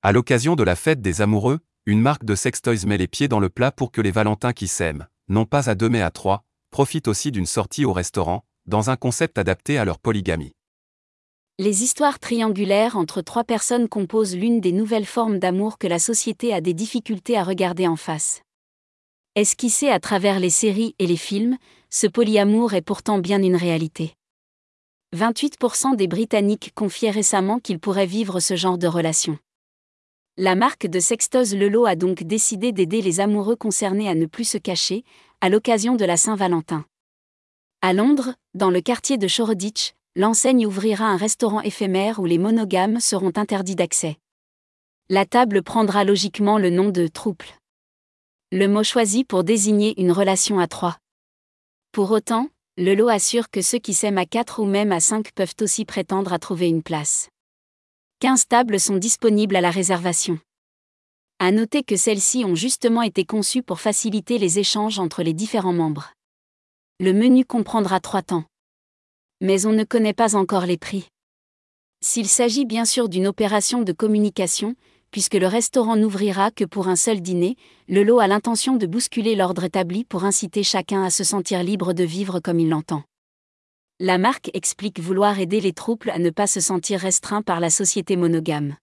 À l'occasion de la fête des amoureux, une marque de sextoys met les pieds dans le plat pour que les Valentins qui s'aiment, non pas à deux mais à trois, profitent aussi d'une sortie au restaurant, dans un concept adapté à leur polygamie. Les histoires triangulaires entre trois personnes composent l'une des nouvelles formes d'amour que la société a des difficultés à regarder en face. Esquissé à travers les séries et les films, ce polyamour est pourtant bien une réalité. 28% des Britanniques confiaient récemment qu'ils pourraient vivre ce genre de relation. La marque de sextoys Lelo a donc décidé d'aider les amoureux concernés à ne plus se cacher, à l'occasion de la Saint-Valentin. À Londres, dans le quartier de Shoreditch, l'enseigne ouvrira un restaurant éphémère où les monogames seront interdits d'accès. La table prendra logiquement le nom de trouble. Le mot choisi pour désigner une relation à trois. Pour autant, le lot assure que ceux qui s'aiment à quatre ou même à cinq peuvent aussi prétendre à trouver une place. 15 tables sont disponibles à la réservation. À noter que celles-ci ont justement été conçues pour faciliter les échanges entre les différents membres. Le menu comprendra trois temps. Mais on ne connaît pas encore les prix. S'il s'agit bien sûr d'une opération de communication, puisque le restaurant n'ouvrira que pour un seul dîner, le lot a l'intention de bousculer l'ordre établi pour inciter chacun à se sentir libre de vivre comme il l'entend. La marque explique vouloir aider les trouples à ne pas se sentir restreints par la société monogame.